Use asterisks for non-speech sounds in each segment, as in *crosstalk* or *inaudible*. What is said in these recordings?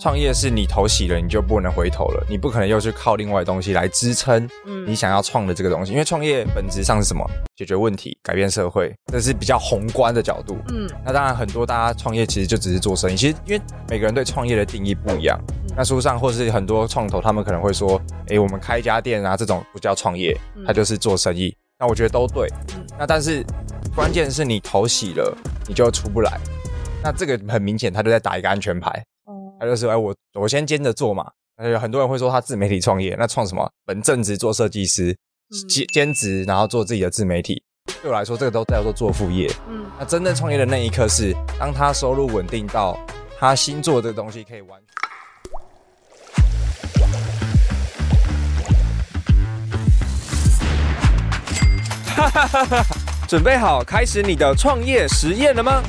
创业是你投洗了，你就不能回头了，你不可能又去靠另外的东西来支撑你想要创的这个东西。因为创业本质上是什么？解决问题，改变社会，这是比较宏观的角度。嗯，那当然很多大家创业其实就只是做生意。其实因为每个人对创业的定义不一样。那书上或是很多创投，他们可能会说：“哎，我们开一家店啊，这种不叫创业，它就是做生意。”那我觉得都对。那但是关键是你投洗了，你就出不来。那这个很明显，他就在打一个安全牌。他就是哎，我我先兼着做嘛。有很多人会说他自媒体创业，那创什么？本正职做设计师，兼兼职然后做自己的自媒体。对我来说，这个都叫做做副业。嗯，那真正创业的那一刻是当他收入稳定到他新做的这个东西可以完全。哈哈哈哈！准备好开始你的创业实验了吗？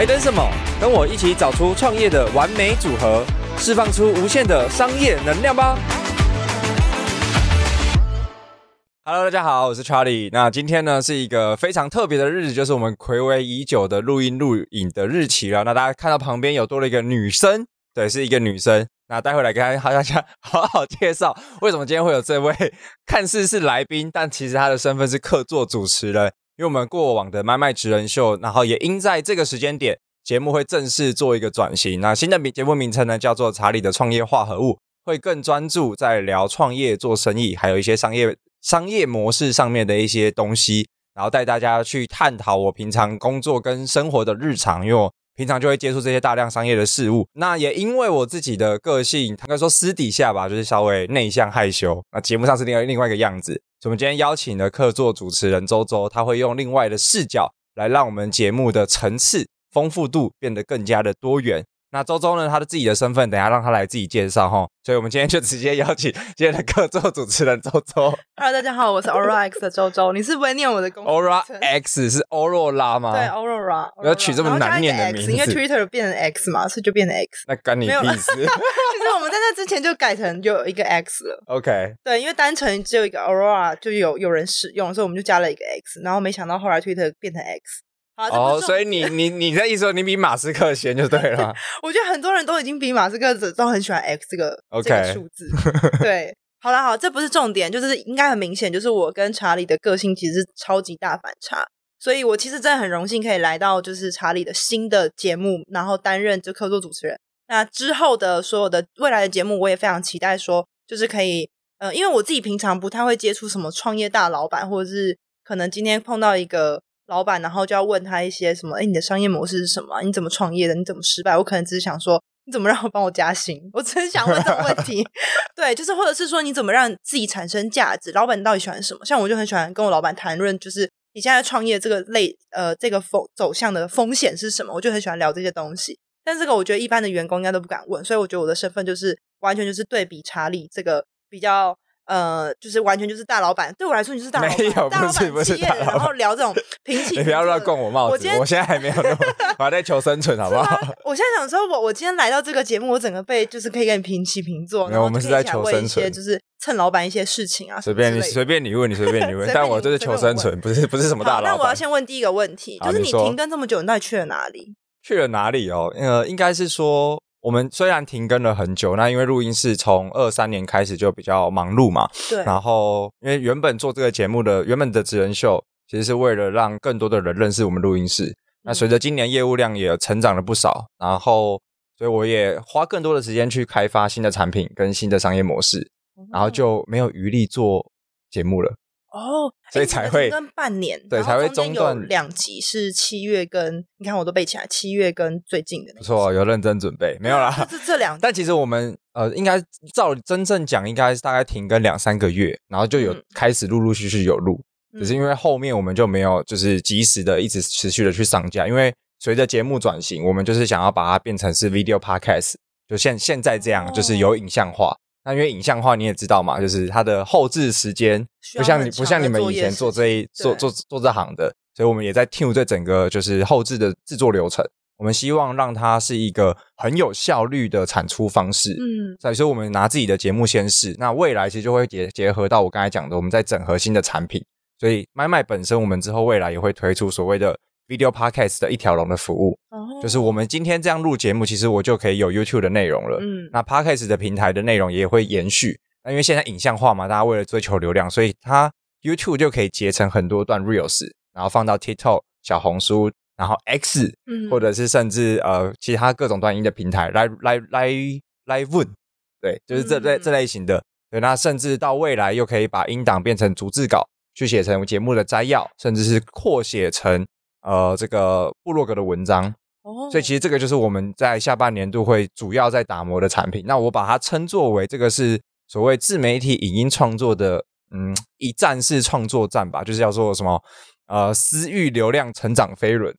还等什么？跟我一起找出创业的完美组合，释放出无限的商业能量吧！Hello，大家好，我是 Charlie。那今天呢是一个非常特别的日子，就是我们睽违已久的录音录影的日期了。那大家看到旁边有多了一个女生，对，是一个女生。那待会来跟大家好好介绍，为什么今天会有这位看似是来宾，但其实他的身份是客座主持人。因为我们过往的麦麦职人秀，然后也因在这个时间点，节目会正式做一个转型。那新的名节目名称呢，叫做查理的创业化合物，会更专注在聊创业、做生意，还有一些商业商业模式上面的一些东西，然后带大家去探讨我平常工作跟生活的日常，因为我平常就会接触这些大量商业的事物。那也因为我自己的个性，应该说私底下吧，就是稍微内向害羞。那节目上是另外另外一个样子。我们今天邀请的客座主持人周周，他会用另外的视角来让我们节目的层次丰富度变得更加的多元。那周周呢，他的自己的身份，等一下让他来自己介绍哈。所以我们今天就直接邀请今天的客座主持人周周。Hello，大家好，我是 Aura X 的周周。你是不会念我的公？Aura X 是 Aurora 吗？对，Aurora。不要取这么难念的名字，因为 Twitter 变成 X 嘛，所以就变成 X。那干你屁事。*laughs* 我们在那之前就改成就有一个 X 了。OK，对，因为单纯只有一个 Aurora 就有有人使用，所以我们就加了一个 X。然后没想到后来 Twitter 变成 X。好，哦，oh, 所以你你你的意思说你比马斯克先就对了。我觉得很多人都已经比马斯克都很喜欢 X 这个.这个数字。对，好了好，这不是重点，就是应该很明显，就是我跟查理的个性其实是超级大反差。所以我其实真的很荣幸可以来到就是查理的新的节目，然后担任这客座主持人。那之后的所有的未来的节目，我也非常期待说，就是可以，呃，因为我自己平常不太会接触什么创业大老板，或者是可能今天碰到一个老板，然后就要问他一些什么，哎，你的商业模式是什么？你怎么创业的？你怎么失败？我可能只是想说，你怎么让我帮我加薪？我只是想问这个问题。*laughs* 对，就是或者是说，你怎么让自己产生价值？老板到底喜欢什么？像我就很喜欢跟我老板谈论，就是你现在创业这个类，呃，这个风走向的风险是什么？我就很喜欢聊这些东西。但这个我觉得一般的员工应该都不敢问，所以我觉得我的身份就是完全就是对比查理这个比较呃，就是完全就是大老板。对我来说你就是大老板，没有，大老板企业，然后聊这种 *laughs* 平起。你不要乱供我帽子，我今天我现在还没有，*laughs* 我还在求生存，好不好？我现在想说，我我今天来到这个节目，我整个被就是可以跟你平起平坐。没有，我们是在求生存，就是蹭老板一些事情啊，随便你随便你问，你随便你问，*laughs* 但我就是求生存，不是不是什么大老板。那我要先问第一个问题，就是你停更这么久，你到底去了哪里？去了哪里哦？呃，应该是说，我们虽然停更了很久，那因为录音室从二三年开始就比较忙碌嘛。对。然后，因为原本做这个节目的原本的职人秀，其实是为了让更多的人认识我们录音室。嗯、那随着今年业务量也成长了不少，然后，所以我也花更多的时间去开发新的产品跟新的商业模式，嗯、然后就没有余力做节目了。哦，所以才会跟半年，对，才会中断两集是七月跟，你看我都背起来，七月跟最近的那，不错，有认真准备，没有啦，是这两，但其实我们呃，应该照真正讲，应该是大概停更两三个月，然后就有开始陆陆续续有录，嗯、只是因为后面我们就没有就是及时的一直持续的去上架，因为随着节目转型，我们就是想要把它变成是 video podcast，就现现在这样，就是有影像化。哦那因为影像化你也知道嘛，就是它的后置时间不像你不像你们以前做这一做做做这行的，所以我们也在 tune 这整个就是后置的制作流程。我们希望让它是一个很有效率的产出方式。嗯，所以说我们拿自己的节目先试，那未来其实就会结结合到我刚才讲的，我们在整合新的产品。所以麦麦本身，我们之后未来也会推出所谓的 video podcast 的一条龙的服务。哦，就是我们今天这样录节目，其实我就可以有 YouTube 的内容了。嗯，那 podcast 的平台的内容也会延续。那因为现在影像化嘛，大家为了追求流量，所以它 YouTube 就可以截成很多段 Reels，然后放到 TikTok、小红书，然后 X，嗯，或者是甚至呃其他各种短音的平台来来来来问，对，就是这类、嗯、这类型的。对，那甚至到未来又可以把音档变成逐字稿，去写成节目的摘要，甚至是扩写成呃这个部落格的文章。哦，所以其实这个就是我们在下半年度会主要在打磨的产品。那我把它称作为这个是所谓自媒体影音创作的嗯一站式创作站吧，就是叫做什么呃私域流量成长飞轮。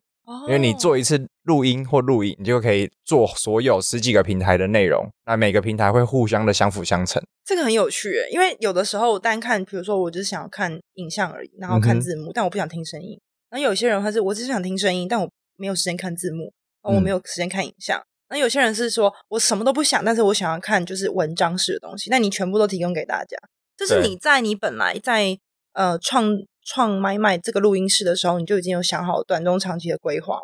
因为你做一次录音或录影，你就可以做所有十几个平台的内容，那每个平台会互相的相辅相成。这个很有趣，因为有的时候单看，比如说我只是想要看影像而已，然后看字幕，嗯、但我不想听声音。那有些人他是我只是想听声音，但我没有时间看字幕，我没有时间看影像。那、嗯、有些人是说我什么都不想，但是我想要看就是文章式的东西，那你全部都提供给大家，就是你在你本来在呃创。创麦麦这个录音室的时候，你就已经有想好短中长期的规划？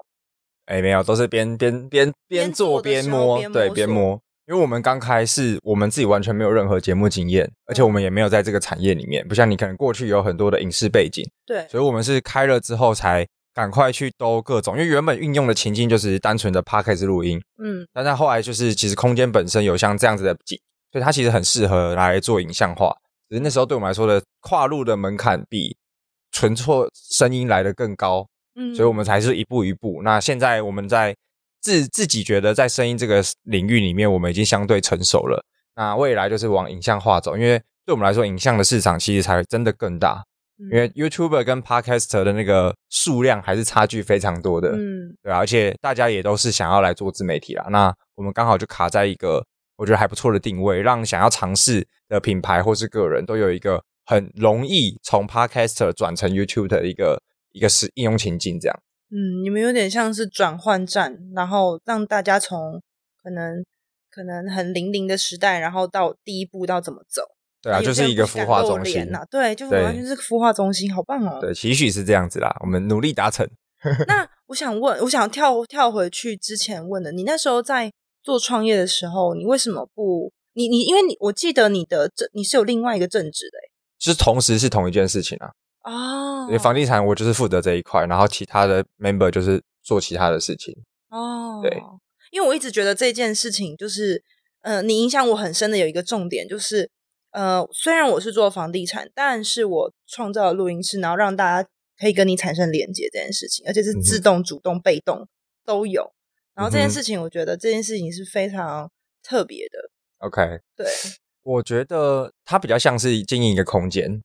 哎，没有，都是边边边边做边摸对，边摸。因为我们刚开始，我们自己完全没有任何节目经验，而且我们也没有在这个产业里面，不像你可能过去有很多的影视背景。对，所以我们是开了之后才赶快去兜各种，因为原本运用的情境就是单纯的 podcast 录音，嗯，但是后来就是其实空间本身有像这样子的景，所以它其实很适合来做影像化。只是那时候对我们来说的跨入的门槛比。纯错声音来的更高，嗯，所以我们才是一步一步。那现在我们在自自己觉得在声音这个领域里面，我们已经相对成熟了。那未来就是往影像化走，因为对我们来说，影像的市场其实才真的更大。因为 YouTuber 跟 Podcaster 的那个数量还是差距非常多的，嗯，对啊，而且大家也都是想要来做自媒体啦。那我们刚好就卡在一个我觉得还不错的定位，让想要尝试的品牌或是个人都有一个。很容易从 Podcaster 转成 YouTube 的一个一个是应用情境，这样。嗯，你们有点像是转换站，然后让大家从可能可能很零零的时代，然后到第一步到怎么走。对啊，就是一个孵化中心呐。对，就是完全是孵化中心，好棒哦。对，期许是这样子啦，我们努力达成。*laughs* 那我想问，我想跳跳回去之前问的，你那时候在做创业的时候，你为什么不？你你因为你我记得你的正你是有另外一个正职的。就是同时是同一件事情啊！哦，因为房地产我就是负责这一块，然后其他的 member 就是做其他的事情。哦，对，因为我一直觉得这件事情就是，呃，你影响我很深的有一个重点就是，呃，虽然我是做房地产，但是我创造了录音室，然后让大家可以跟你产生连接这件事情，而且是自动、主动、被动都有。然后这件事情，我觉得这件事情是非常特别的。OK，对。我觉得它比较像是经营一个空间，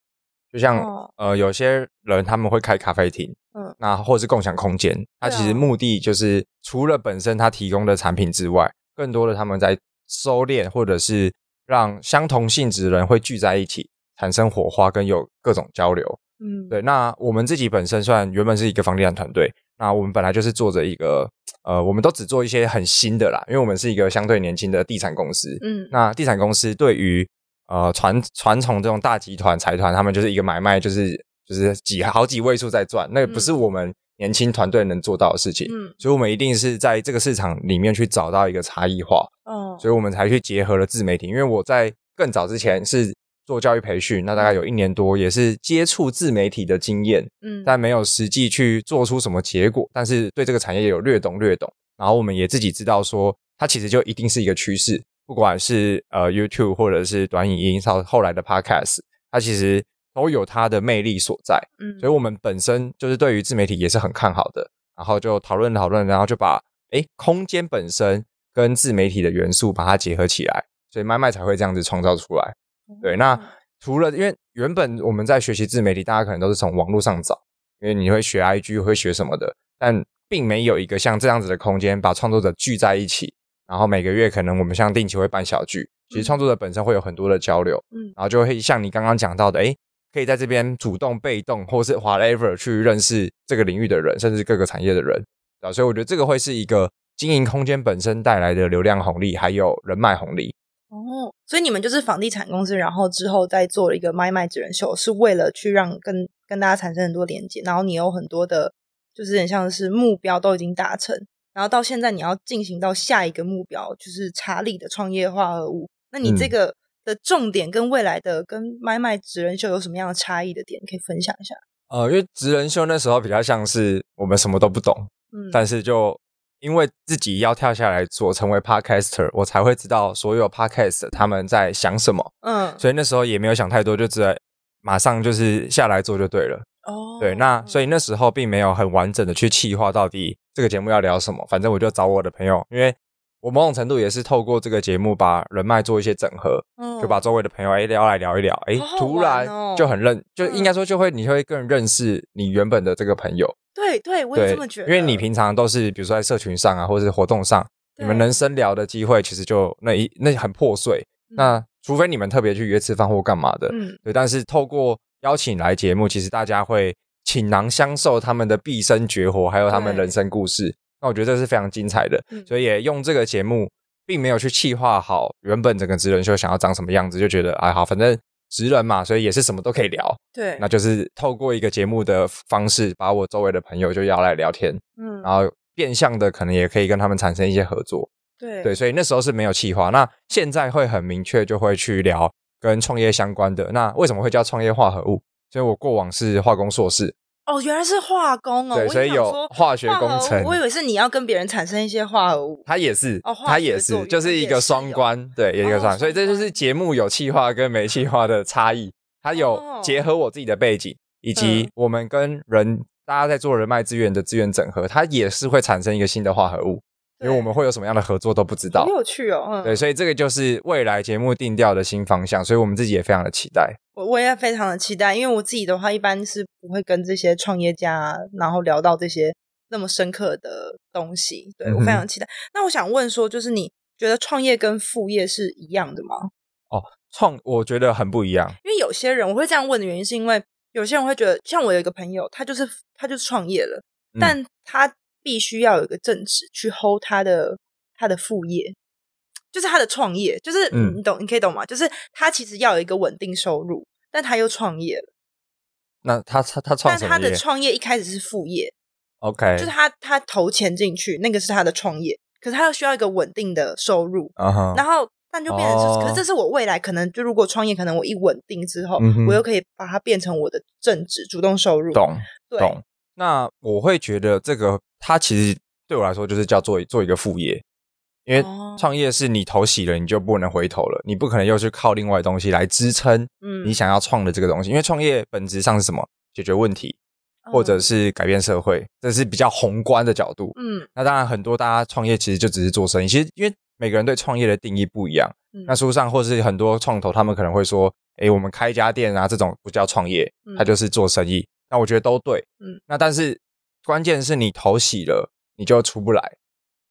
就像、哦、呃，有些人他们会开咖啡厅，嗯，那或是共享空间，它其实目的就是除了本身它提供的产品之外，更多的他们在收敛，或者是让相同性质的人会聚在一起，产生火花跟有各种交流，嗯，对。那我们自己本身算原本是一个房地产团队，那我们本来就是做着一个。呃，我们都只做一些很新的啦，因为我们是一个相对年轻的地产公司。嗯，那地产公司对于呃传传统这种大集团财团，他们就是一个买卖，就是就是几好几位数在赚，那个不是我们年轻团队能做到的事情。嗯，所以我们一定是在这个市场里面去找到一个差异化。哦，所以我们才去结合了自媒体。因为我在更早之前是做教育培训，那大概有一年多，也是接触自媒体的经验，嗯，但没有实际去做出什么结果，但是对这个产业有略懂略懂，然后我们也自己知道说，它其实就一定是一个趋势，不管是呃 YouTube 或者是短影音到后来的 Podcast，它其实都有它的魅力所在，嗯，所以我们本身就是对于自媒体也是很看好的，然后就讨论讨论，然后就把诶空间本身跟自媒体的元素把它结合起来，所以麦麦才会这样子创造出来。对，那。除了因为原本我们在学习自媒体，大家可能都是从网络上找，因为你会学 IG 会学什么的，但并没有一个像这样子的空间，把创作者聚在一起，然后每个月可能我们像定期会办小聚，其实创作者本身会有很多的交流，嗯，然后就会像你刚刚讲到的，诶，可以在这边主动、被动，或是 whatever 去认识这个领域的人，甚至各个产业的人，啊，所以我觉得这个会是一个经营空间本身带来的流量红利，还有人脉红利。哦，所以你们就是房地产公司，然后之后再做了一个卖卖职人秀，是为了去让跟跟大家产生很多连接，然后你有很多的就是很像是目标都已经达成，然后到现在你要进行到下一个目标，就是查理的创业化合物。那你这个的重点跟未来的跟麦麦职人秀有什么样的差异的点，可以分享一下？呃，因为职人秀那时候比较像是我们什么都不懂，嗯，但是就因为自己要跳下来做成为 podcaster，我才会知道所有 podcast 他们在想什么，嗯，所以那时候也没有想太多，就直接马上就是下来做就对了。哦，对，那所以那时候并没有很完整的去企划到底这个节目要聊什么，反正我就找我的朋友，因为我某种程度也是透过这个节目把人脉做一些整合，嗯，就把周围的朋友哎聊来聊一聊，哎，突然就很认，就应该说就会你会更认识你原本的这个朋友，对对，我也这么觉得，因为你平常都是比如说在社群上啊，或者是活动上，你们能深聊的机会其实就那一那很破碎，那除非你们特别去约吃饭或干嘛的，嗯，对，但是透过邀请来节目，其实大家会倾囊相授他们的毕生绝活，还有他们人生故事。那我觉得这是非常精彩的，嗯、所以也用这个节目，并没有去企划好原本整个职人秀想要长什么样子，就觉得哎好，反正职人嘛，所以也是什么都可以聊。对，那就是透过一个节目的方式，把我周围的朋友就邀来聊天，嗯，然后变相的可能也可以跟他们产生一些合作。对对，所以那时候是没有企划，那现在会很明确，就会去聊。跟创业相关的，那为什么会叫创业化合物？所以我过往是化工硕士。哦，原来是化工哦。对，所以有化学工程。我以为是你要跟别人产生一些化合物。它也是，哦，它也是，就是一个双关，对，一个双。所以这就是节目有气化跟没气化的差异。它有结合我自己的背景，以及我们跟人大家在做人脉资源的资源整合，它也是会产生一个新的化合物。因为我们会有什么样的合作都不知道，很有趣哦。嗯，对，所以这个就是未来节目定调的新方向，所以我们自己也非常的期待。我我也非常的期待，因为我自己的话，一般是不会跟这些创业家然后聊到这些那么深刻的东西。对，我非常期待。嗯、那我想问说，就是你觉得创业跟副业是一样的吗？哦，创我觉得很不一样，因为有些人我会这样问的原因，是因为有些人会觉得，像我有一个朋友，他就是他就是创业了，嗯、但他。必须要有一个正职去 hold 他的他的副业，就是他的创业，就是、嗯、你懂，你可以懂吗？就是他其实要有一个稳定收入，但他又创业了。那他他他创，但他的创业一开始是副业，OK，就是他他投钱进去，那个是他的创业，可是他又需要一个稳定的收入，uh huh. 然后但就变成是，oh. 可是这是我未来可能就如果创业，可能我一稳定之后，我又可以把它变成我的正职，主动收入，懂，对懂。那我会觉得这个。它其实对我来说就是叫做做一个副业，因为创业是你头洗了，你就不能回头了，你不可能又去靠另外的东西来支撑，你想要创的这个东西。因为创业本质上是什么？解决问题，或者是改变社会，这是比较宏观的角度。嗯，那当然很多大家创业其实就只是做生意，其实因为每个人对创业的定义不一样。那书上或是很多创投，他们可能会说：“诶，我们开一家店啊，这种不叫创业，它就是做生意。”那我觉得都对。嗯，那但是。关键是你头洗了，你就出不来。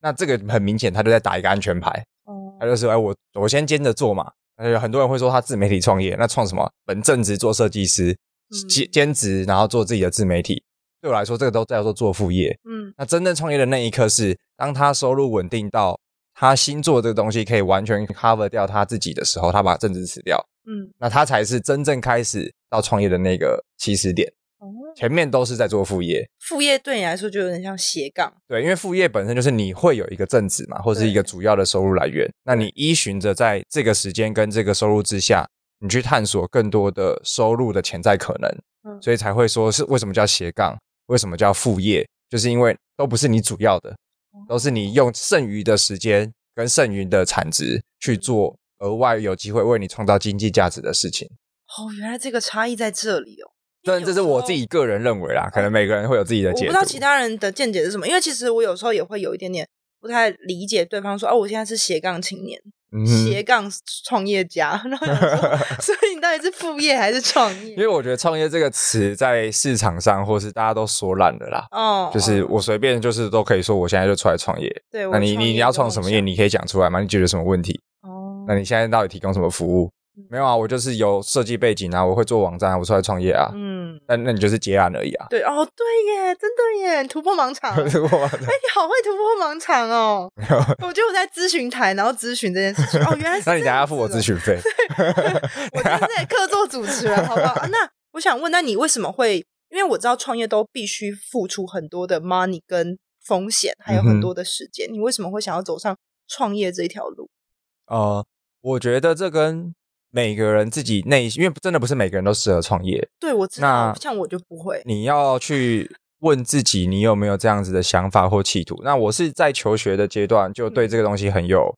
那这个很明显，他就在打一个安全牌。哦，他就说：“哎，我我先兼着做嘛。”有很多人会说他自媒体创业，那创什么？本正职做设计师，兼兼职然后做自己的自媒体。对我来说，这个都叫做做副业。嗯，那真正创业的那一刻是，当他收入稳定到他新做这个东西可以完全 cover 掉他自己的时候，他把正职辞掉。嗯，那他才是真正开始到创业的那个起始点。前面都是在做副业，副业对你来说就有点像斜杠。对，因为副业本身就是你会有一个正职嘛，或是一个主要的收入来源。那你依循着在这个时间跟这个收入之下，你去探索更多的收入的潜在可能，嗯，所以才会说是为什么叫斜杠，为什么叫副业，就是因为都不是你主要的，都是你用剩余的时间跟剩余的产值去做额外有机会为你创造经济价值的事情。哦，原来这个差异在这里哦。但这是我自己个人认为啦，可能每个人会有自己的见解。我不知道其他人的见解是什么，因为其实我有时候也会有一点点不太理解对方说，哦，我现在是斜杠青年，嗯、斜杠创业家，*laughs* 然后 *laughs* 所以你到底是副业还是创业？因为我觉得创业这个词在市场上，或是大家都说烂了啦。哦，就是我随便就是都可以说，我现在就出来创业。对，那你你你要创什么业？你可以讲出来吗？你解决什么问题？哦，那你现在到底提供什么服务？没有啊，我就是有设计背景啊，我会做网站啊，我出来创业啊。嗯，那那你就是接案而已啊。对哦，对耶，真的耶，突破盲场。*laughs* 突破盲场。哎，你好会突破盲场哦。*laughs* 我觉得我在咨询台，然后咨询这件事情。哦，原来是。*laughs* 那你等下要付我咨询费。对，我就是在客座主持人，好不好？那我想问，那你为什么会因为我知道创业都必须付出很多的 money 跟风险，还有很多的时间。嗯、你为什么会想要走上创业这条路？呃，我觉得这跟每个人自己内心，因为真的不是每个人都适合创业。对，我知道，那像我就不会。你要去问自己，你有没有这样子的想法或企图？那我是在求学的阶段就对这个东西很有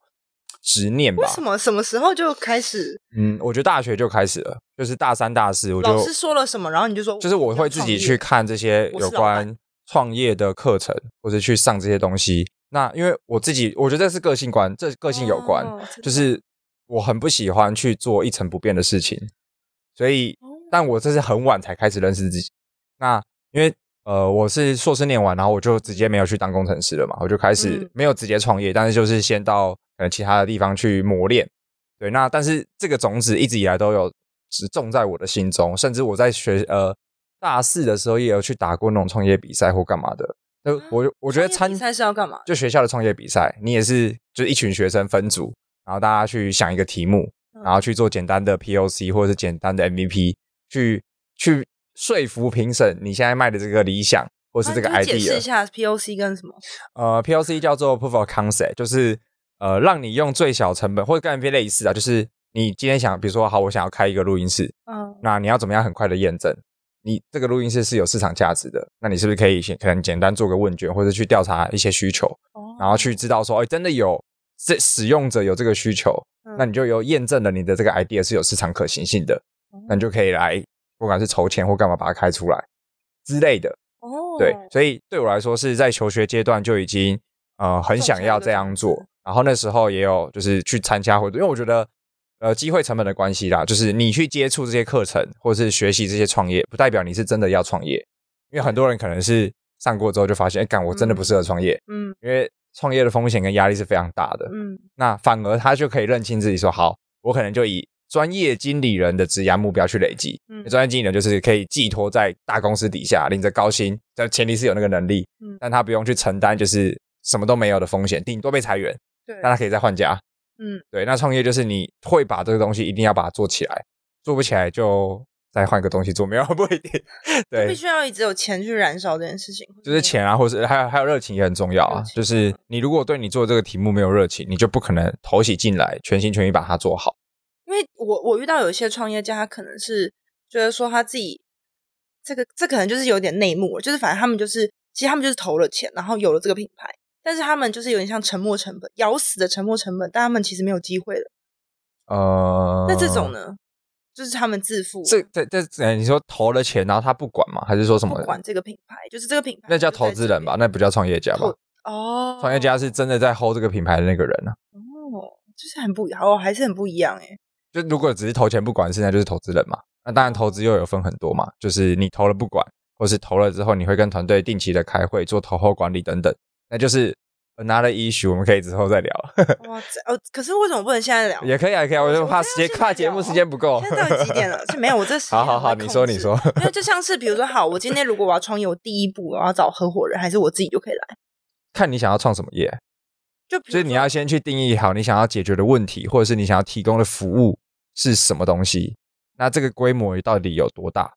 执念吧？为什么？什么时候就开始？嗯，我觉得大学就开始了，就是大三、大四，我就老师说了什么，然后你就说，就是我会自己去看这些有关创业的课程，或者去上这些东西。那因为我自己，我觉得这是个性观，这个性有关，哦、就是。我很不喜欢去做一成不变的事情，所以，但我这是很晚才开始认识自己。那因为呃，我是硕士念完，然后我就直接没有去当工程师了嘛，我就开始没有直接创业，嗯、但是就是先到可能其他的地方去磨练。对，那但是这个种子一直以来都有只种在我的心中，甚至我在学呃大四的时候也有去打过那种创业比赛或干嘛的。那我我觉得参比赛是要干嘛？就学校的创业比赛，你也是就是一群学生分组。然后大家去想一个题目，然后去做简单的 POC 或者是简单的 MVP，去去说服评审你现在卖的这个理想或是这个 idea。解释一下 POC 跟什么？呃，POC 叫做 Proof of Concept，就是呃让你用最小成本或者跟 MVP 类似啊，就是你今天想，比如说好，我想要开一个录音室，嗯，那你要怎么样很快的验证你这个录音室是有市场价值的？那你是不是可以先可能简单做个问卷，或者去调查一些需求，然后去知道说，哎，真的有。这使用者有这个需求，嗯、那你就有验证了你的这个 idea 是有市场可行性的，嗯、那你就可以来，不管是筹钱或干嘛把它开出来之类的。哦，对，所以对我来说是在求学阶段就已经呃很想要这样做，然后那时候也有就是去参加活动，因为我觉得呃机会成本的关系啦，就是你去接触这些课程或是学习这些创业，不代表你是真的要创业，因为很多人可能是上过之后就发现，哎，干我真的不适合创业，嗯，因为。创业的风险跟压力是非常大的，嗯，那反而他就可以认清自己说，好，我可能就以专业经理人的职业目标去累积，嗯，专业经理人就是可以寄托在大公司底下，领着高薪，但前提是有那个能力，嗯，但他不用去承担就是什么都没有的风险，顶多被裁员，对，但他可以再换家，嗯，对，那创业就是你会把这个东西一定要把它做起来，做不起来就。再换个东西做，没有不一定。*laughs* *laughs* 对，必须要一直有钱去燃烧这件事情，就是钱啊，或是还有还有热情也很重要啊。就是你如果对你做这个题目没有热情，你就不可能投起进来，全心全意把它做好。因为我我遇到有一些创业家，他可能是觉得说他自己这个这可能就是有点内幕，就是反正他们就是其实他们就是投了钱，然后有了这个品牌，但是他们就是有点像沉没成本，咬死的沉没成本，但他们其实没有机会了。呃，那这种呢？就是他们自负。这这这，你说投了钱，然后他不管吗？还是说什么？不管这个品牌，就是这个品牌。那叫投资人吧？那不叫创业家吧？哦，创业家是真的在 hold 这个品牌的那个人呢、啊。哦，就是很不一样，哦，还是很不一样哎。就如果只是投钱不管，现在就是投资人嘛。那当然，投资又有分很多嘛，就是你投了不管，或是投了之后，你会跟团队定期的开会做投后管理等等，那就是。Another issue，我们可以之后再聊。*laughs* 哇，哦，可是为什么不能现在聊？也可以啊，也可以啊，我就怕时间，怕节目时间不够。现在到底几点了？是没有，我这时间好好好，你说你说。因为就像是比如说，好，我今天如果我要创业，我第一步我要找合伙人，还是我自己就可以来？看你想要创什么业，就所以你要先去定义好你想要解决的问题，或者是你想要提供的服务是什么东西。那这个规模到底有多大？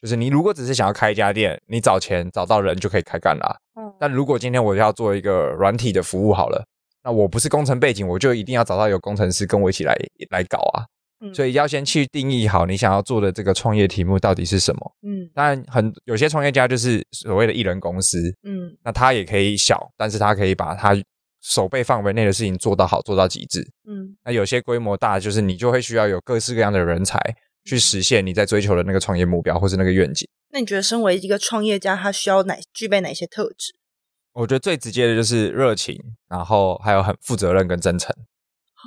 就是你如果只是想要开一家店，你找钱找到人就可以开干了。嗯，但如果今天我要做一个软体的服务好了，那我不是工程背景，我就一定要找到有工程师跟我一起来来搞啊。嗯，所以要先去定义好你想要做的这个创业题目到底是什么。嗯，当然很有些创业家就是所谓的艺人公司。嗯，那他也可以小，但是他可以把他手背范围内的事情做到好，做到极致。嗯，那有些规模大，就是你就会需要有各式各样的人才。去实现你在追求的那个创业目标，或是那个愿景。那你觉得，身为一个创业家，他需要哪具备哪些特质？我觉得最直接的就是热情，然后还有很负责任跟真诚。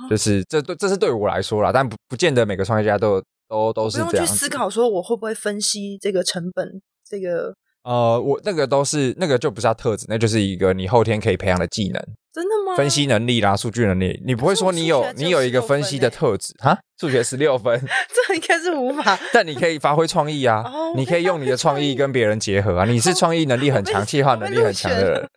就是这对，这是对我来说啦，但不不见得每个创业家都都都是这样。不用去思考说我会不会分析这个成本，这个。呃，我那个都是那个就不是他特质，那就是一个你后天可以培养的技能。真的吗？分析能力啦，数据能力，你不会说你有你有一个分析的特质哈？数学十六分，*laughs* 这应该是无法。但你可以发挥创意啊，你可以用你的创意跟别人结合啊。你是创意能力很强、计划能力很强的人，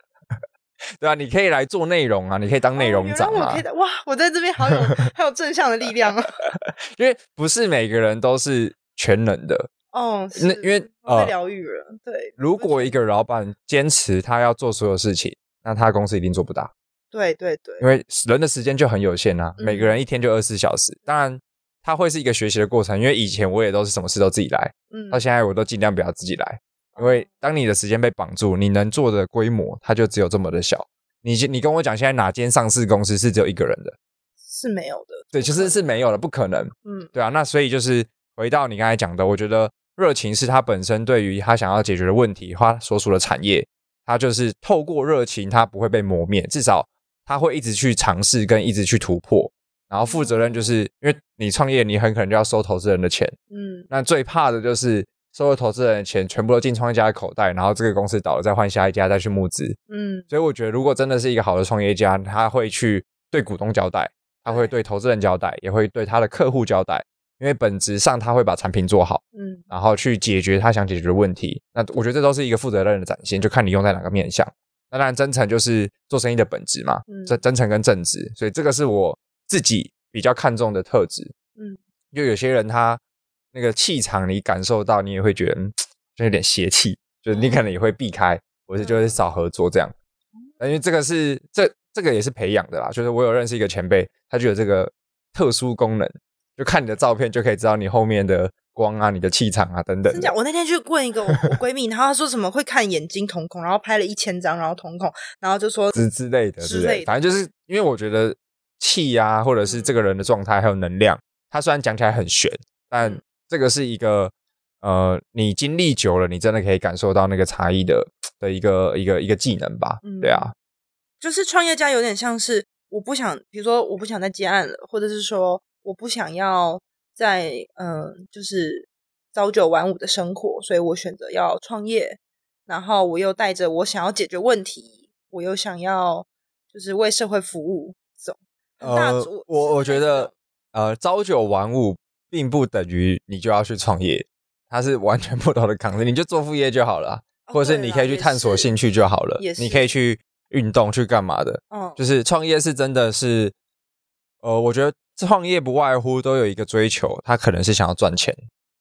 对啊，你可以来做内容啊，你可以当内容长啊。哇，我在这边好有 *laughs* 好有正向的力量啊！*laughs* 因为不是每个人都是全能的。哦，那因为呃，疗愈了。对，如果一个老板坚持他要做所有事情，那他的公司一定做不大。对对对，因为人的时间就很有限啊，嗯、每个人一天就二十四小时。当然，他会是一个学习的过程。因为以前我也都是什么事都自己来，嗯，到现在我都尽量不要自己来。因为当你的时间被绑住，你能做的规模它就只有这么的小。你你跟我讲，现在哪间上市公司是只有一个人的？是没有的。对，其实是没有的，不可能。嗯，对啊。那所以就是回到你刚才讲的，我觉得热情是他本身对于他想要解决的问题，他所属的产业，他就是透过热情，他不会被磨灭，至少。他会一直去尝试跟一直去突破，然后负责任就是因为你创业，你很可能就要收投资人的钱，嗯，那最怕的就是收了投资人的钱，全部都进创业家的口袋，然后这个公司倒了，再换下一家再去募资，嗯，所以我觉得如果真的是一个好的创业家，他会去对股东交代，他会对。投资人交代，也会对他的客户交代，因为本质上他会把产品做好，嗯，然后去解决他想解决的问题，那我觉得这都是一个负责任的展现，就看你用在哪个面向。那当然，真诚就是做生意的本质嘛。真、嗯、真诚跟正直，所以这个是我自己比较看重的特质。嗯，就有些人他那个气场，你感受到，你也会觉得就有点邪气，就是你可能也会避开，或者就会少合作这样。因为这个是这这个也是培养的啦。就是我有认识一个前辈，他就有这个特殊功能，就看你的照片就可以知道你后面的。光啊，你的气场啊，等等。真的，我那天去问一个我 *laughs* 闺蜜，然后她说什么会看眼睛瞳孔，然后拍了一千张，然后瞳孔，然后就说之之类的，之类的。反正就是因为我觉得气啊，或者是这个人的状态还有能量，他虽然讲起来很玄，但这个是一个呃，你经历久了，你真的可以感受到那个差异的的一个一个一个技能吧？嗯，对啊，就是创业家有点像是我不想，比如说我不想再接案了，或者是说我不想要。在嗯，就是朝九晚五的生活，所以我选择要创业。然后我又带着我想要解决问题，我又想要就是为社会服务这种。呃，我我觉得呃，朝九晚五并不等于你就要去创业，它是完全不同的考虑。你就做副业就好了，哦、或者是你可以去探索兴趣就好了。你可以去运动去干嘛的？嗯，就是创业是真的是，呃，我觉得。创业不外乎都有一个追求，他可能是想要赚钱，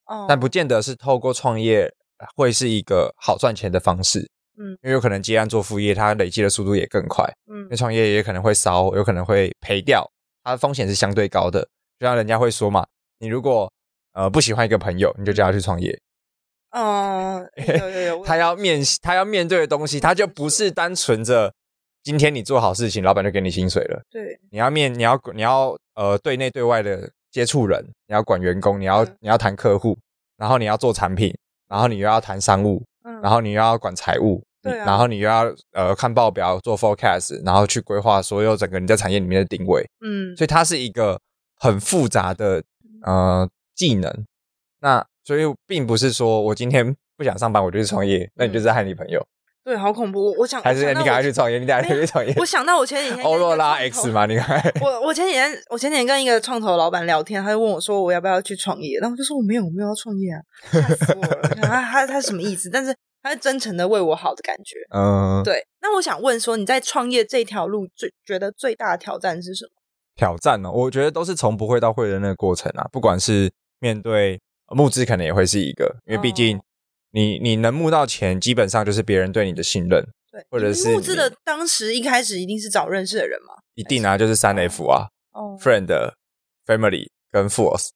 哦，但不见得是透过创业会是一个好赚钱的方式，嗯，因为有可能接案做副业，它累积的速度也更快，嗯，那创业也可能会烧，有可能会赔掉，它的风险是相对高的。就像人家会说嘛，你如果呃不喜欢一个朋友，你就叫他去创业，嗯，有有有，*laughs* 他要面他要面对的东西，他就不是单纯着。今天你做好事情，老板就给你薪水了。对，你要面，你要你要呃，对内对外的接触人，你要管员工，你要、嗯、你要谈客户，然后你要做产品，然后你又要谈商务，嗯，然后你又要管财务，对、啊，然后你又要呃看报表做 forecast，然后去规划所有整个你在产业里面的定位，嗯，所以它是一个很复杂的呃技能。那所以并不是说我今天不想上班，我就去创业，那你就是害你朋友。对，好恐怖！我想还是你赶快去创业，你赶快去创业。我想到我前几天 *laughs* 欧若拉 X 嘛，你看。我我前几天我前几天跟一个创投老板聊天，他就问我说我要不要去创业，然后我就说我没有，我没有要创业啊，吓死我了！他他他什么意思？但是他是真诚的为我好的感觉。嗯，对。那我想问说，你在创业这条路最觉得最大的挑战是什么？挑战呢？我觉得都是从不会到会的那个过程啊，不管是面对募资，可能也会是一个，因为毕竟。你你能募到钱，基本上就是别人对你的信任，对，或者是募资的当时一开始一定是找认识的人嘛？一定啊，就是三 F 啊，哦，friend、family 跟 force，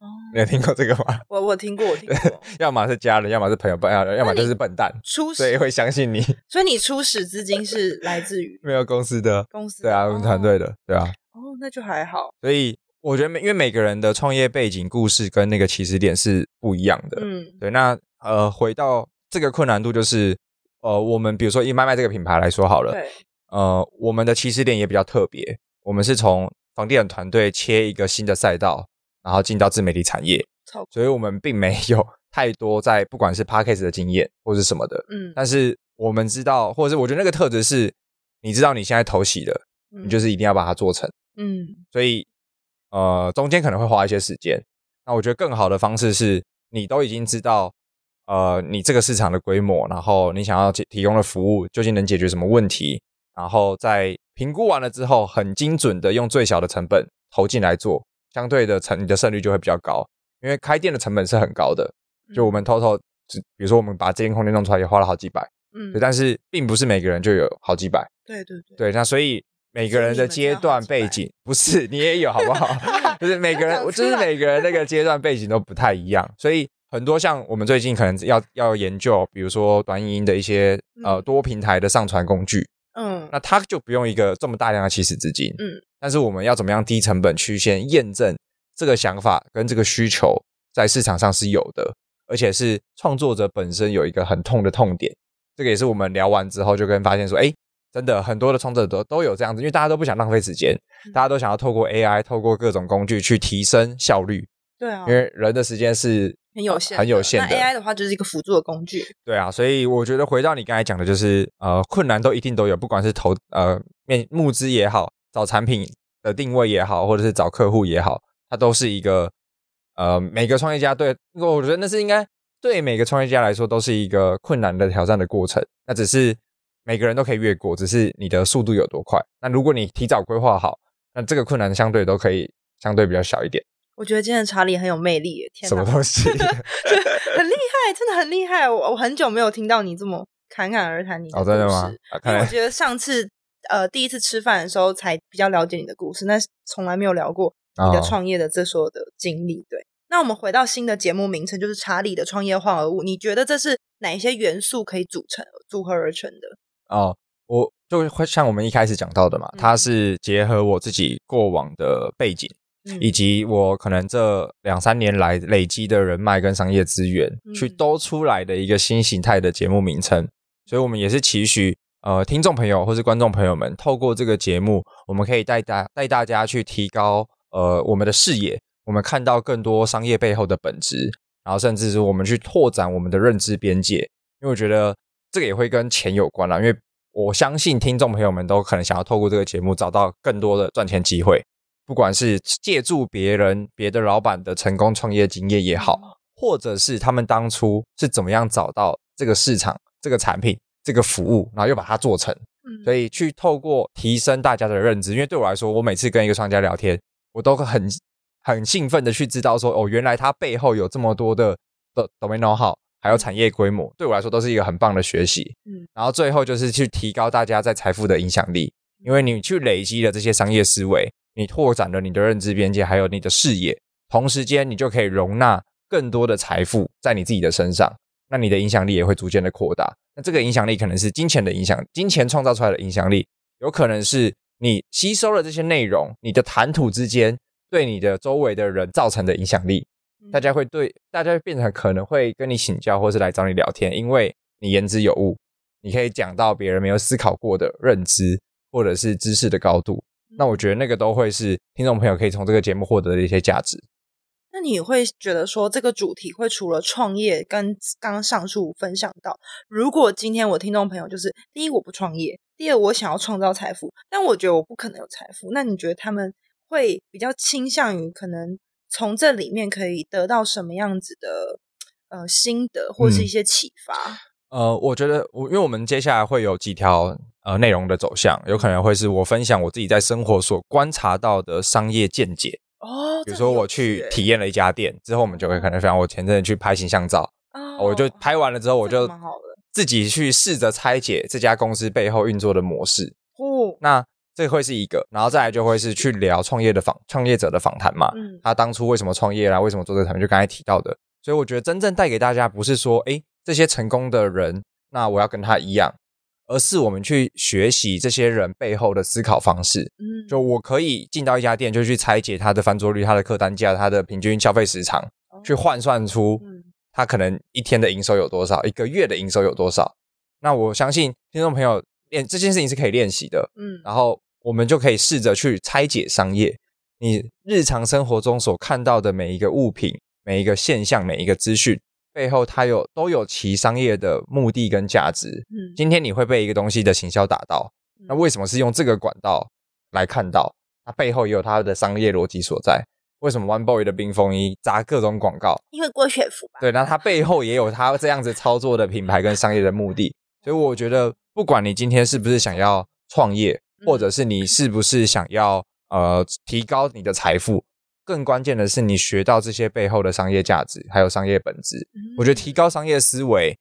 哦，你有听过这个吗？我我听过，我听过，*laughs* 要么是家人，要么是朋友，不要，要么就是笨蛋，初始所以会相信你，所以你初始资金是来自于没有公司的公司，对啊，我们团队的，对啊，哦，那就还好，所以我觉得每因为每个人的创业背景故事跟那个起始点是不一样的，嗯，对，那。呃，回到这个困难度，就是呃，我们比如说以麦麦这个品牌来说好了，对，呃，我们的起始点也比较特别，我们是从房地产团队切一个新的赛道，然后进到自媒体产业，所以我们并没有 *laughs* 太多在不管是 p a c k a g e 的经验或是什么的，嗯，但是我们知道，或者是我觉得那个特质是，你知道你现在投洗的，你就是一定要把它做成，嗯，所以呃，中间可能会花一些时间，那我觉得更好的方式是你都已经知道。呃，你这个市场的规模，然后你想要提提供的服务究竟能解决什么问题？然后在评估完了之后，很精准的用最小的成本投进来做，相对的成你的胜率就会比较高，因为开店的成本是很高的。就我们偷偷，比如说我们把这间空间弄出来也花了好几百，嗯，但是并不是每个人就有好几百，对对对，对，那所以每个人的阶段背景不是你也有好不好？*laughs* 就是每个人，就是每个人那个阶段背景都不太一样，所以很多像我们最近可能要要研究，比如说短影音的一些呃多平台的上传工具，嗯，那它就不用一个这么大量的起始资金，嗯，但是我们要怎么样低成本去先验证这个想法跟这个需求在市场上是有的。而且是创作者本身有一个很痛的痛点，这个也是我们聊完之后就跟发现说，哎，真的很多的创作者都都有这样子，因为大家都不想浪费时间，大家都想要透过 AI，透过各种工具去提升效率。对啊，因为人的时间是很有限，很有限的。那 AI 的话就是一个辅助的工具。对啊，所以我觉得回到你刚才讲的，就是呃，困难都一定都有，不管是投呃面募资也好，找产品的定位也好，或者是找客户也好，它都是一个。呃，每个创业家对，我觉得那是应该对每个创业家来说都是一个困难的挑战的过程。那只是每个人都可以越过，只是你的速度有多快。那如果你提早规划好，那这个困难相对都可以相对比较小一点。我觉得今天的查理很有魅力耶，天哪，什么东西？*laughs* 很厉害，真的很厉害。我我很久没有听到你这么侃侃而谈你的故事。哦，真的吗？因为我觉得上次呃第一次吃饭的时候才比较了解你的故事，那从来没有聊过。你的创业的这所有的经历，对。那我们回到新的节目名称，就是查理的创业化合物。你觉得这是哪一些元素可以组成、组合而成的？哦，我就会像我们一开始讲到的嘛，嗯、它是结合我自己过往的背景，嗯、以及我可能这两三年来累积的人脉跟商业资源，嗯、去兜出来的一个新形态的节目名称。所以，我们也是期许呃听众朋友或是观众朋友们，透过这个节目，我们可以带大带大家去提高。呃，我们的视野，我们看到更多商业背后的本质，然后甚至是我们去拓展我们的认知边界。因为我觉得这个也会跟钱有关啦，因为我相信听众朋友们都可能想要透过这个节目找到更多的赚钱机会，不管是借助别人、别的老板的成功创业经验也好，或者是他们当初是怎么样找到这个市场、这个产品、这个服务，然后又把它做成。所以去透过提升大家的认知，因为对我来说，我每次跟一个商家聊天。我都很很兴奋的去知道说，哦，原来他背后有这么多的的 domain know-how，还有产业规模，对我来说都是一个很棒的学习。嗯，然后最后就是去提高大家在财富的影响力，因为你去累积了这些商业思维，你拓展了你的认知边界，还有你的视野，同时间你就可以容纳更多的财富在你自己的身上，那你的影响力也会逐渐的扩大。那这个影响力可能是金钱的影响，金钱创造出来的影响力，有可能是。你吸收了这些内容，你的谈吐之间对你的周围的人造成的影响力，大家会对大家会变成可能会跟你请教，或是来找你聊天，因为你言之有物，你可以讲到别人没有思考过的认知或者是知识的高度。那我觉得那个都会是听众朋友可以从这个节目获得的一些价值。那你会觉得说这个主题会除了创业跟刚刚上述分享到，如果今天我听众朋友就是第一我不创业。第二，我想要创造财富，但我觉得我不可能有财富。那你觉得他们会比较倾向于可能从这里面可以得到什么样子的呃心得，或是一些启发？嗯、呃，我觉得我因为我们接下来会有几条呃内容的走向，有可能会是我分享我自己在生活所观察到的商业见解哦。比如说我去体验了一家店之后，我们就会可能分享我前阵子去拍形象照，哦、我就拍完了之后我就。自己去试着拆解这家公司背后运作的模式，哦，那这会是一个，然后再来就会是去聊创业的访创业者的访谈嘛，嗯，他当初为什么创业啦，为什么做这个产品，就刚才提到的，所以我觉得真正带给大家不是说，哎，这些成功的人，那我要跟他一样，而是我们去学习这些人背后的思考方式，嗯，就我可以进到一家店，就去拆解他的翻桌率、他的客单价、他的平均消费时长，去换算出，嗯。他可能一天的营收有多少，一个月的营收有多少？那我相信听众朋友练这件事情是可以练习的，嗯，然后我们就可以试着去拆解商业。你日常生活中所看到的每一个物品、每一个现象、每一个资讯背后，它有都有其商业的目的跟价值。嗯，今天你会被一个东西的行销打到，那为什么是用这个管道来看到？它背后也有它的商业逻辑所在。为什么 One Boy 的冰风衣砸各种广告？因为郭雪芙吧。对，那它背后也有它这样子操作的品牌跟商业的目的。所以我觉得，不管你今天是不是想要创业，或者是你是不是想要呃提高你的财富，更关键的是，你学到这些背后的商业价值，还有商业本质。嗯、我觉得提高商业思维，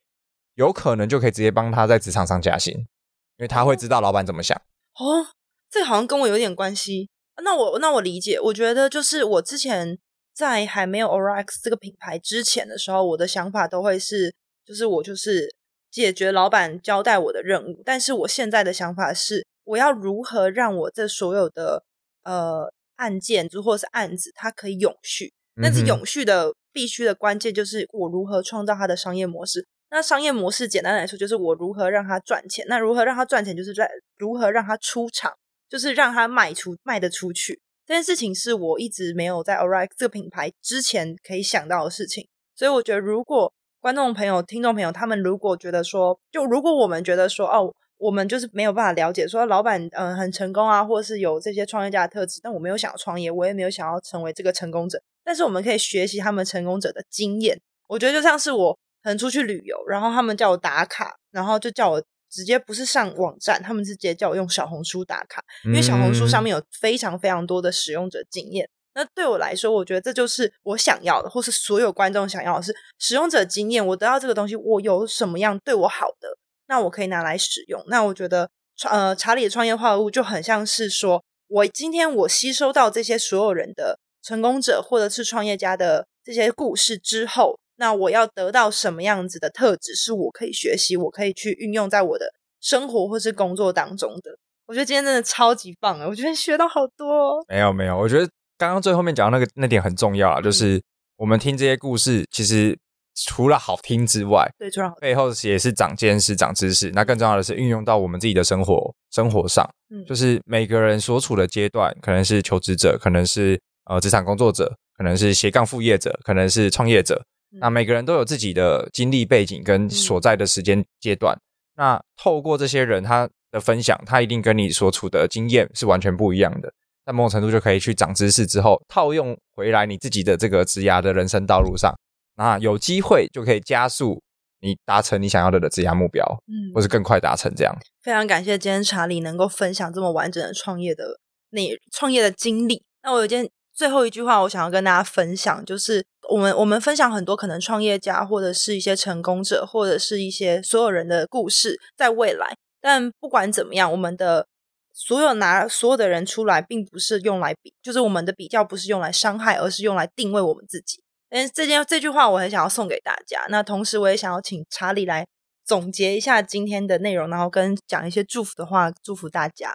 有可能就可以直接帮他在职场上加薪，因为他会知道老板怎么想。哦，这个好像跟我有点关系。那我那我理解，我觉得就是我之前在还没有 ORAX 这个品牌之前的时候，我的想法都会是，就是我就是解决老板交代我的任务。但是我现在的想法是，我要如何让我这所有的呃。案件如或是案子，它可以永续。但是永续的必须的关键就是我如何创造它的商业模式。那商业模式简单来说，就是我如何让它赚钱。那如何让它赚钱，就是在如何让它出厂，就是让它卖出卖得出去。这件事情是我一直没有在 ORAX 这个品牌之前可以想到的事情。所以我觉得，如果观众朋友、听众朋友他们如果觉得说，就如果我们觉得说，哦。我们就是没有办法了解，说老板嗯很成功啊，或是有这些创业家的特质，但我没有想要创业，我也没有想要成为这个成功者。但是我们可以学习他们成功者的经验。我觉得就像是我可能出去旅游，然后他们叫我打卡，然后就叫我直接不是上网站，他们直接叫我用小红书打卡，因为小红书上面有非常非常多的使用者经验。那对我来说，我觉得这就是我想要的，或是所有观众想要的是使用者经验。我得到这个东西，我有什么样对我好的？那我可以拿来使用。那我觉得，呃，查理的创业化合物就很像是说，我今天我吸收到这些所有人的成功者或者是创业家的这些故事之后，那我要得到什么样子的特质，是我可以学习，我可以去运用在我的生活或是工作当中的。我觉得今天真的超级棒啊！我觉得学到好多哦。没有没有，我觉得刚刚最后面讲的那个那点很重要啊，就是我们听这些故事，其实。除了好听之外，对，除了背后也是长见识、长知识。那更重要的是运用到我们自己的生活生活上。嗯，就是每个人所处的阶段，可能是求职者，可能是呃职场工作者，可能是斜杠副业者，可能是创业者。嗯，那每个人都有自己的经历背景跟所在的时间阶段。嗯，那透过这些人他的分享，他一定跟你所处的经验是完全不一样的。在某种程度就可以去长知识之后，套用回来你自己的这个职涯的人生道路上。那，有机会就可以加速你达成你想要的的职涯目标，嗯，或是更快达成这样。非常感谢今天查理能够分享这么完整的创业的那创业的经历。那我有件最后一句话，我想要跟大家分享，就是我们我们分享很多可能创业家或者是一些成功者或者是一些所有人的故事，在未来。但不管怎么样，我们的所有拿所有的人出来，并不是用来比，就是我们的比较不是用来伤害，而是用来定位我们自己。但是这件这句话我很想要送给大家。那同时我也想要请查理来总结一下今天的内容，然后跟讲一些祝福的话，祝福大家。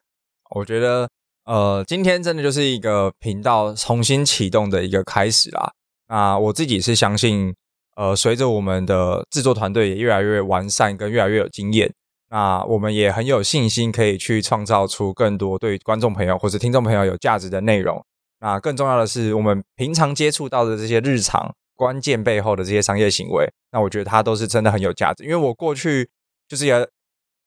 我觉得呃，今天真的就是一个频道重新启动的一个开始啦。那我自己是相信，呃，随着我们的制作团队也越来越完善，跟越来越有经验，那我们也很有信心可以去创造出更多对观众朋友或者听众朋友有价值的内容。那更重要的是，我们平常接触到的这些日常关键背后的这些商业行为，那我觉得它都是真的很有价值。因为我过去就是也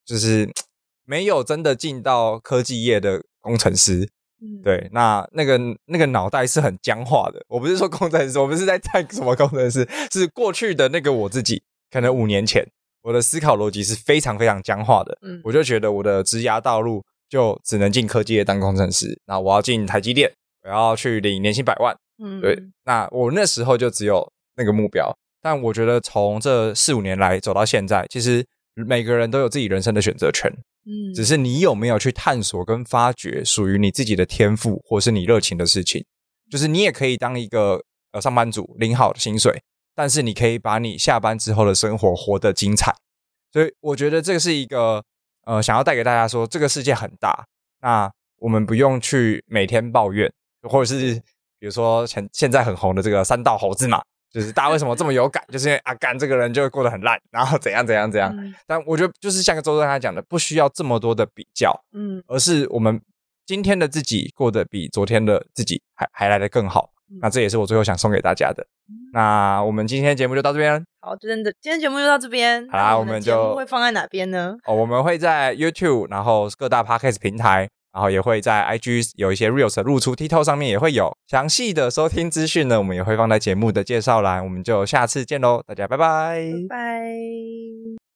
就是 *tsk* 没有真的进到科技业的工程师，嗯，对，那那个那个脑袋是很僵化的。我不是说工程师，我不是在谈什么工程师，是过去的那个我自己，可能五年前我的思考逻辑是非常非常僵化的。嗯，我就觉得我的职涯道路就只能进科技业当工程师，那我要进台积电。我要去领年薪百万，嗯，对，那我那时候就只有那个目标。但我觉得从这四五年来走到现在，其实每个人都有自己人生的选择权，嗯，只是你有没有去探索跟发掘属于你自己的天赋或是你热情的事情。就是你也可以当一个呃上班族，领好的薪水，但是你可以把你下班之后的生活活得精彩。所以我觉得这个是一个呃想要带给大家说，这个世界很大，那我们不用去每天抱怨。或者是比如说现现在很红的这个三道猴子嘛，就是大家为什么这么有感，*laughs* 就是因为啊干这个人就会过得很烂，然后怎样怎样怎样。嗯、但我觉得就是像个周周他讲的，不需要这么多的比较，嗯，而是我们今天的自己过得比昨天的自己还还来得更好。嗯、那这也是我最后想送给大家的。嗯、那我们今天节目就到这边。好，真的，今天节目就到这边。好啦，我们就会放在哪边呢？哦，我们会在 YouTube，然后各大 Podcast 平台。然后也会在 IG 有一些 Reels 的露出，TikTok 上面也会有详细的收听资讯呢。我们也会放在节目的介绍栏。我们就下次见喽，大家拜拜，拜拜。